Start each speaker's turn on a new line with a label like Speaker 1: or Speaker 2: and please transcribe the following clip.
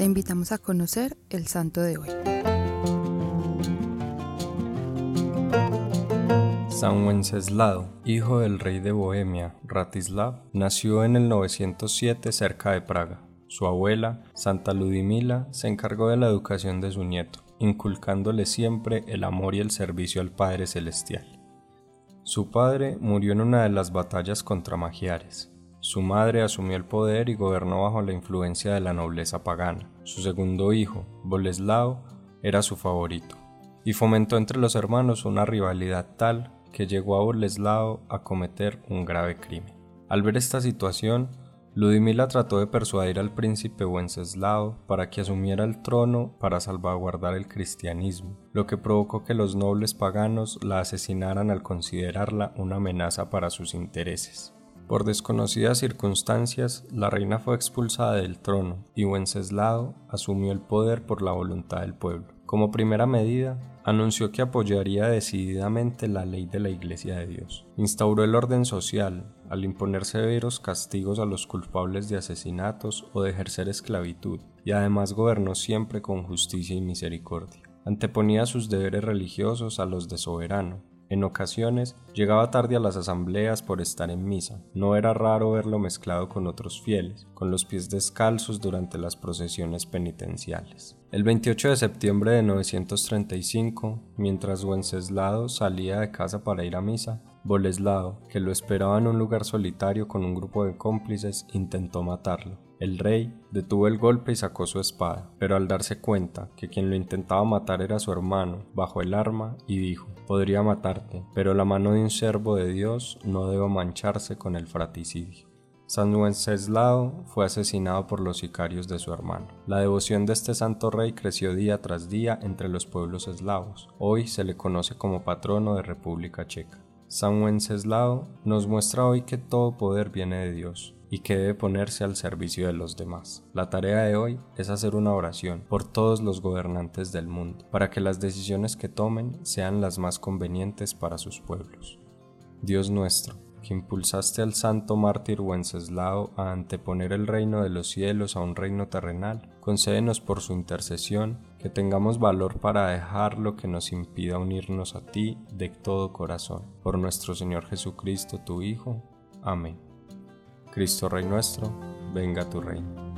Speaker 1: Te invitamos a conocer el santo de hoy.
Speaker 2: San Wenceslao, hijo del rey de Bohemia, Ratislav, nació en el 907 cerca de Praga. Su abuela, Santa Ludimila, se encargó de la educación de su nieto, inculcándole siempre el amor y el servicio al Padre Celestial. Su padre murió en una de las batallas contra Magiares. Su madre asumió el poder y gobernó bajo la influencia de la nobleza pagana. Su segundo hijo, Boleslao, era su favorito, y fomentó entre los hermanos una rivalidad tal que llegó a Boleslao a cometer un grave crimen. Al ver esta situación, Ludimila trató de persuadir al príncipe Wenceslao para que asumiera el trono para salvaguardar el cristianismo, lo que provocó que los nobles paganos la asesinaran al considerarla una amenaza para sus intereses. Por desconocidas circunstancias, la reina fue expulsada del trono y Wenceslao asumió el poder por la voluntad del pueblo. Como primera medida, anunció que apoyaría decididamente la ley de la Iglesia de Dios. Instauró el orden social, al imponer severos castigos a los culpables de asesinatos o de ejercer esclavitud, y además gobernó siempre con justicia y misericordia. Anteponía sus deberes religiosos a los de soberano, en ocasiones llegaba tarde a las asambleas por estar en misa. No era raro verlo mezclado con otros fieles, con los pies descalzos durante las procesiones penitenciales. El 28 de septiembre de 935, mientras Wenceslao salía de casa para ir a misa, Boleslao, que lo esperaba en un lugar solitario con un grupo de cómplices, intentó matarlo. El rey detuvo el golpe y sacó su espada, pero al darse cuenta que quien lo intentaba matar era su hermano, bajó el arma y dijo, podría matarte, pero la mano de un servo de Dios no debe mancharse con el fratricidio. San Wenceslao fue asesinado por los sicarios de su hermano. La devoción de este santo rey creció día tras día entre los pueblos eslavos. Hoy se le conoce como patrono de República Checa. San Wenceslao nos muestra hoy que todo poder viene de Dios y que debe ponerse al servicio de los demás. La tarea de hoy es hacer una oración por todos los gobernantes del mundo, para que las decisiones que tomen sean las más convenientes para sus pueblos. Dios nuestro, que impulsaste al santo mártir Wenceslao a anteponer el reino de los cielos a un reino terrenal, concédenos por su intercesión que tengamos valor para dejar lo que nos impida unirnos a ti de todo corazón. Por nuestro Señor Jesucristo, tu Hijo. Amén. Cristo Rey nuestro, venga tu reino.